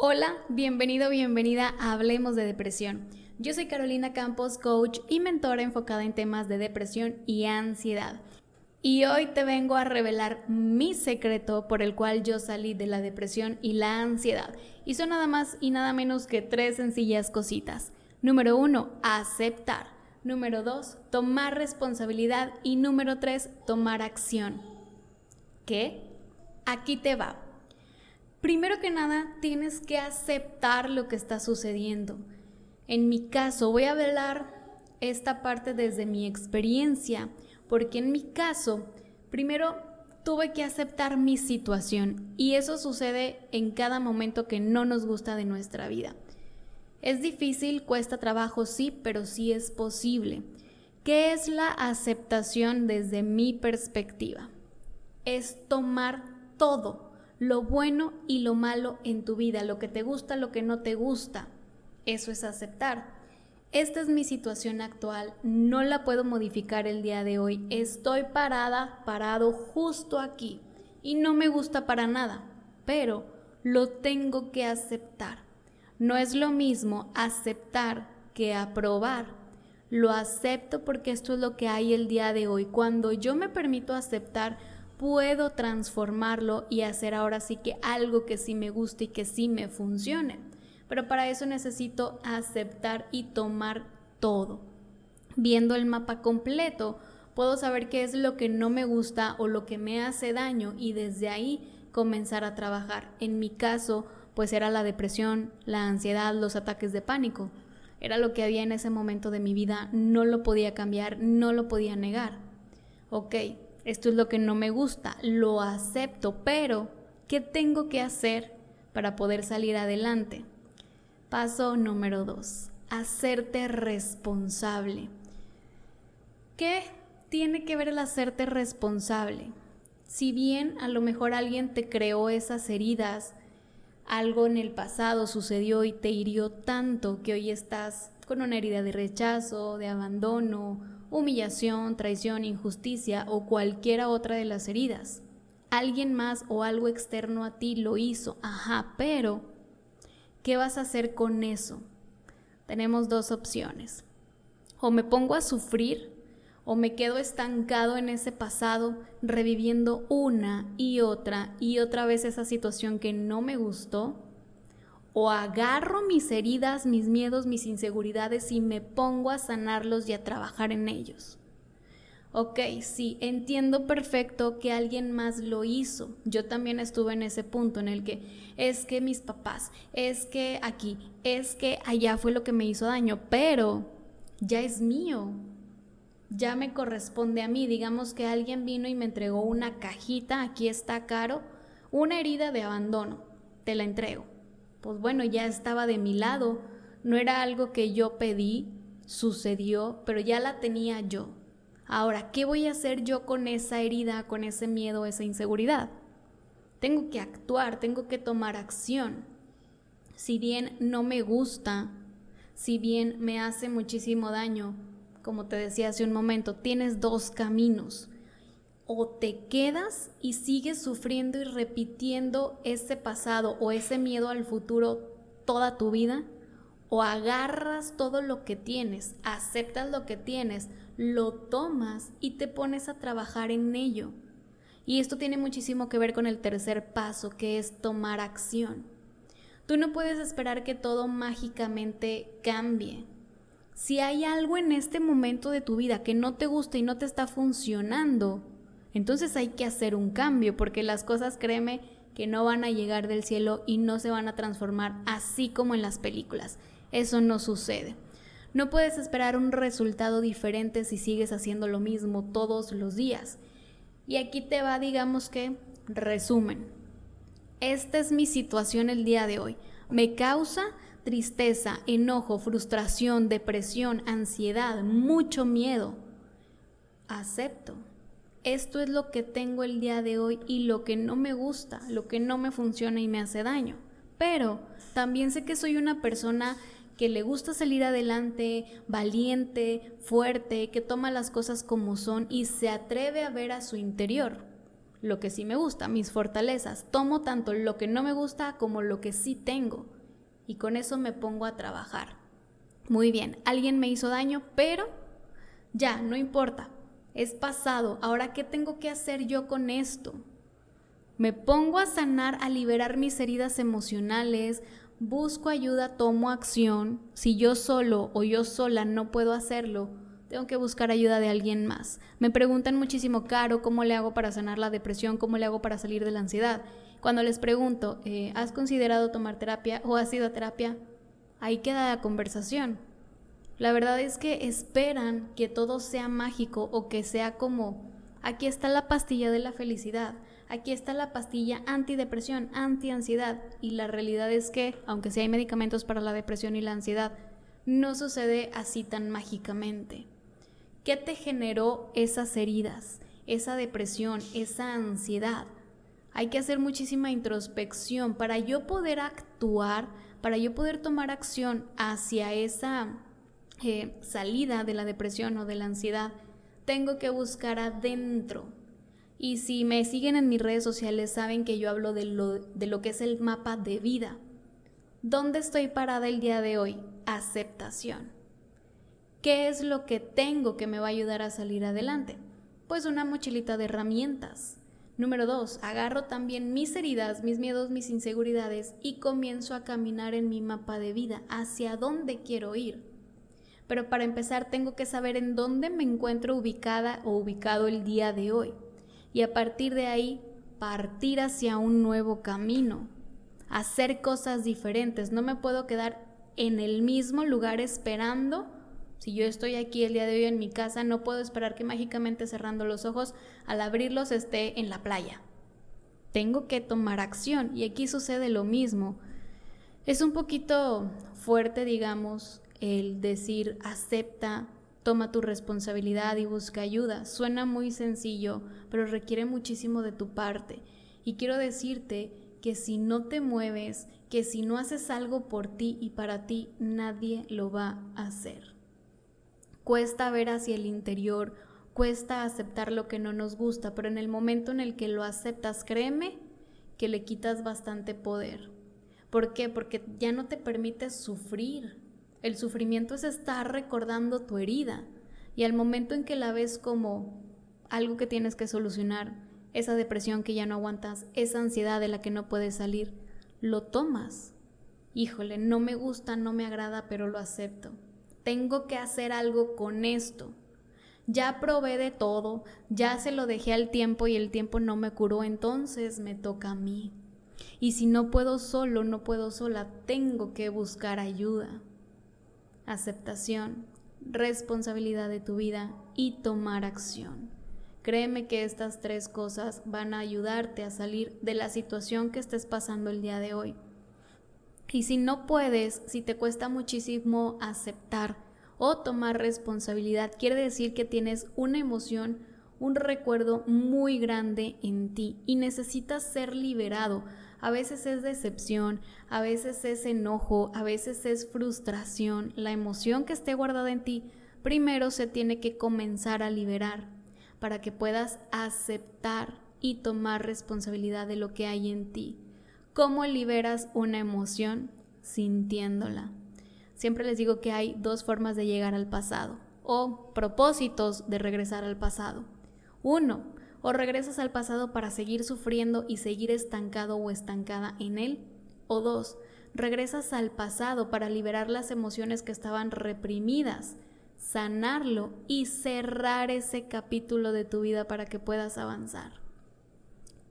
Hola, bienvenido, bienvenida a Hablemos de Depresión. Yo soy Carolina Campos, coach y mentora enfocada en temas de depresión y ansiedad. Y hoy te vengo a revelar mi secreto por el cual yo salí de la depresión y la ansiedad. Y son nada más y nada menos que tres sencillas cositas. Número uno, aceptar. Número dos, tomar responsabilidad. Y número tres, tomar acción. ¿Qué? Aquí te va. Primero que nada, tienes que aceptar lo que está sucediendo. En mi caso, voy a hablar esta parte desde mi experiencia, porque en mi caso, primero tuve que aceptar mi situación y eso sucede en cada momento que no nos gusta de nuestra vida. Es difícil, cuesta trabajo, sí, pero sí es posible. ¿Qué es la aceptación desde mi perspectiva? Es tomar todo lo bueno y lo malo en tu vida, lo que te gusta, lo que no te gusta. Eso es aceptar. Esta es mi situación actual, no la puedo modificar el día de hoy. Estoy parada, parado justo aquí y no me gusta para nada, pero lo tengo que aceptar. No es lo mismo aceptar que aprobar. Lo acepto porque esto es lo que hay el día de hoy. Cuando yo me permito aceptar, puedo transformarlo y hacer ahora sí que algo que sí me guste y que sí me funcione. Pero para eso necesito aceptar y tomar todo. Viendo el mapa completo, puedo saber qué es lo que no me gusta o lo que me hace daño y desde ahí comenzar a trabajar. En mi caso, pues era la depresión, la ansiedad, los ataques de pánico. Era lo que había en ese momento de mi vida, no lo podía cambiar, no lo podía negar. Ok, esto es lo que no me gusta, lo acepto, pero ¿qué tengo que hacer para poder salir adelante? Paso número dos, hacerte responsable. ¿Qué tiene que ver el hacerte responsable? Si bien a lo mejor alguien te creó esas heridas, algo en el pasado sucedió y te hirió tanto que hoy estás con una herida de rechazo, de abandono humillación, traición, injusticia o cualquiera otra de las heridas. Alguien más o algo externo a ti lo hizo, ajá, pero ¿qué vas a hacer con eso? Tenemos dos opciones. O me pongo a sufrir o me quedo estancado en ese pasado reviviendo una y otra y otra vez esa situación que no me gustó o agarro mis heridas, mis miedos, mis inseguridades y me pongo a sanarlos y a trabajar en ellos. Ok, sí, entiendo perfecto que alguien más lo hizo. Yo también estuve en ese punto en el que es que mis papás, es que aquí, es que allá fue lo que me hizo daño, pero ya es mío. Ya me corresponde a mí. Digamos que alguien vino y me entregó una cajita, aquí está caro, una herida de abandono. Te la entrego pues bueno, ya estaba de mi lado, no era algo que yo pedí, sucedió, pero ya la tenía yo. Ahora, ¿qué voy a hacer yo con esa herida, con ese miedo, esa inseguridad? Tengo que actuar, tengo que tomar acción. Si bien no me gusta, si bien me hace muchísimo daño, como te decía hace un momento, tienes dos caminos o te quedas y sigues sufriendo y repitiendo ese pasado o ese miedo al futuro toda tu vida, o agarras todo lo que tienes, aceptas lo que tienes, lo tomas y te pones a trabajar en ello. Y esto tiene muchísimo que ver con el tercer paso, que es tomar acción. Tú no puedes esperar que todo mágicamente cambie. Si hay algo en este momento de tu vida que no te gusta y no te está funcionando, entonces hay que hacer un cambio porque las cosas, créeme, que no van a llegar del cielo y no se van a transformar así como en las películas. Eso no sucede. No puedes esperar un resultado diferente si sigues haciendo lo mismo todos los días. Y aquí te va, digamos que, resumen. Esta es mi situación el día de hoy. Me causa tristeza, enojo, frustración, depresión, ansiedad, mucho miedo. Acepto esto es lo que tengo el día de hoy y lo que no me gusta, lo que no me funciona y me hace daño. Pero también sé que soy una persona que le gusta salir adelante, valiente, fuerte, que toma las cosas como son y se atreve a ver a su interior. lo que sí me gusta, mis fortalezas. Tomo tanto lo que no me gusta como lo que sí tengo. Y con eso me pongo a trabajar. Muy bien, alguien me hizo daño, pero ya, no importa. Es pasado. Ahora, ¿qué tengo que hacer yo con esto? Me pongo a sanar, a liberar mis heridas emocionales, busco ayuda, tomo acción. Si yo solo o yo sola no puedo hacerlo, tengo que buscar ayuda de alguien más. Me preguntan muchísimo, Caro, ¿cómo le hago para sanar la depresión? ¿Cómo le hago para salir de la ansiedad? Cuando les pregunto, eh, ¿has considerado tomar terapia o has ido a terapia? Ahí queda la conversación. La verdad es que esperan que todo sea mágico o que sea como, aquí está la pastilla de la felicidad, aquí está la pastilla antidepresión, antiansiedad. Y la realidad es que, aunque sí hay medicamentos para la depresión y la ansiedad, no sucede así tan mágicamente. ¿Qué te generó esas heridas, esa depresión, esa ansiedad? Hay que hacer muchísima introspección para yo poder actuar, para yo poder tomar acción hacia esa eh, salida de la depresión o de la ansiedad. Tengo que buscar adentro. Y si me siguen en mis redes sociales saben que yo hablo de lo, de lo que es el mapa de vida. ¿Dónde estoy parada el día de hoy? Aceptación. ¿Qué es lo que tengo que me va a ayudar a salir adelante? Pues una mochilita de herramientas. Número dos, agarro también mis heridas, mis miedos, mis inseguridades y comienzo a caminar en mi mapa de vida, hacia dónde quiero ir. Pero para empezar tengo que saber en dónde me encuentro ubicada o ubicado el día de hoy. Y a partir de ahí, partir hacia un nuevo camino, hacer cosas diferentes. No me puedo quedar en el mismo lugar esperando si yo estoy aquí el día de hoy en mi casa, no puedo esperar que mágicamente cerrando los ojos, al abrirlos esté en la playa. Tengo que tomar acción y aquí sucede lo mismo. Es un poquito fuerte, digamos, el decir acepta, toma tu responsabilidad y busca ayuda. Suena muy sencillo, pero requiere muchísimo de tu parte. Y quiero decirte que si no te mueves, que si no haces algo por ti y para ti, nadie lo va a hacer cuesta ver hacia el interior, cuesta aceptar lo que no nos gusta, pero en el momento en el que lo aceptas, créeme que le quitas bastante poder. ¿Por qué? Porque ya no te permites sufrir. El sufrimiento es estar recordando tu herida y al momento en que la ves como algo que tienes que solucionar, esa depresión que ya no aguantas, esa ansiedad de la que no puedes salir, lo tomas. Híjole, no me gusta, no me agrada, pero lo acepto tengo que hacer algo con esto. Ya probé de todo, ya se lo dejé al tiempo y el tiempo no me curó, entonces me toca a mí. Y si no puedo solo, no puedo sola, tengo que buscar ayuda. Aceptación, responsabilidad de tu vida y tomar acción. Créeme que estas tres cosas van a ayudarte a salir de la situación que estés pasando el día de hoy. Y si no puedes, si te cuesta muchísimo aceptar o tomar responsabilidad, quiere decir que tienes una emoción, un recuerdo muy grande en ti y necesitas ser liberado. A veces es decepción, a veces es enojo, a veces es frustración. La emoción que esté guardada en ti primero se tiene que comenzar a liberar para que puedas aceptar y tomar responsabilidad de lo que hay en ti. ¿Cómo liberas una emoción? Sintiéndola. Siempre les digo que hay dos formas de llegar al pasado o propósitos de regresar al pasado. Uno, o regresas al pasado para seguir sufriendo y seguir estancado o estancada en él. O dos, regresas al pasado para liberar las emociones que estaban reprimidas, sanarlo y cerrar ese capítulo de tu vida para que puedas avanzar.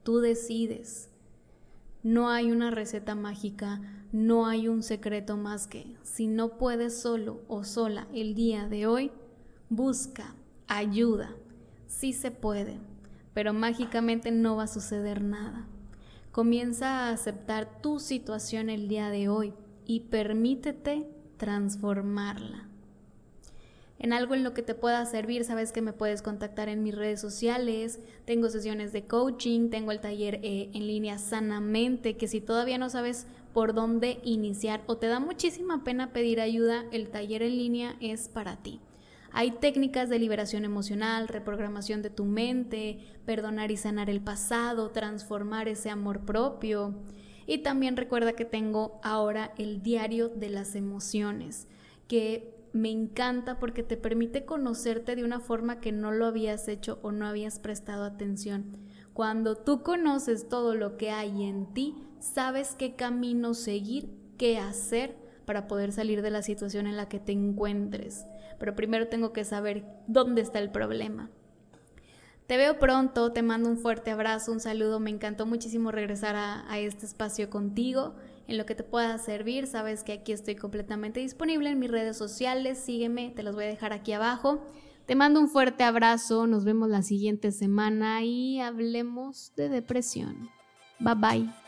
Tú decides. No hay una receta mágica, no hay un secreto más que, si no puedes solo o sola el día de hoy, busca ayuda. Sí se puede, pero mágicamente no va a suceder nada. Comienza a aceptar tu situación el día de hoy y permítete transformarla en algo en lo que te pueda servir, sabes que me puedes contactar en mis redes sociales, tengo sesiones de coaching, tengo el taller eh, en línea sanamente, que si todavía no sabes por dónde iniciar o te da muchísima pena pedir ayuda, el taller en línea es para ti. Hay técnicas de liberación emocional, reprogramación de tu mente, perdonar y sanar el pasado, transformar ese amor propio. Y también recuerda que tengo ahora el diario de las emociones, que me encanta porque te permite conocerte de una forma que no lo habías hecho o no habías prestado atención. Cuando tú conoces todo lo que hay en ti, sabes qué camino seguir, qué hacer para poder salir de la situación en la que te encuentres. Pero primero tengo que saber dónde está el problema. Te veo pronto, te mando un fuerte abrazo, un saludo, me encantó muchísimo regresar a, este espacio contigo, en lo que te pueda servir, sabes que aquí estoy completamente disponible en mis redes sociales, sígueme, te los voy a dejar aquí abajo. Te mando un fuerte abrazo, nos vemos la siguiente semana y hablemos de depresión. Bye bye.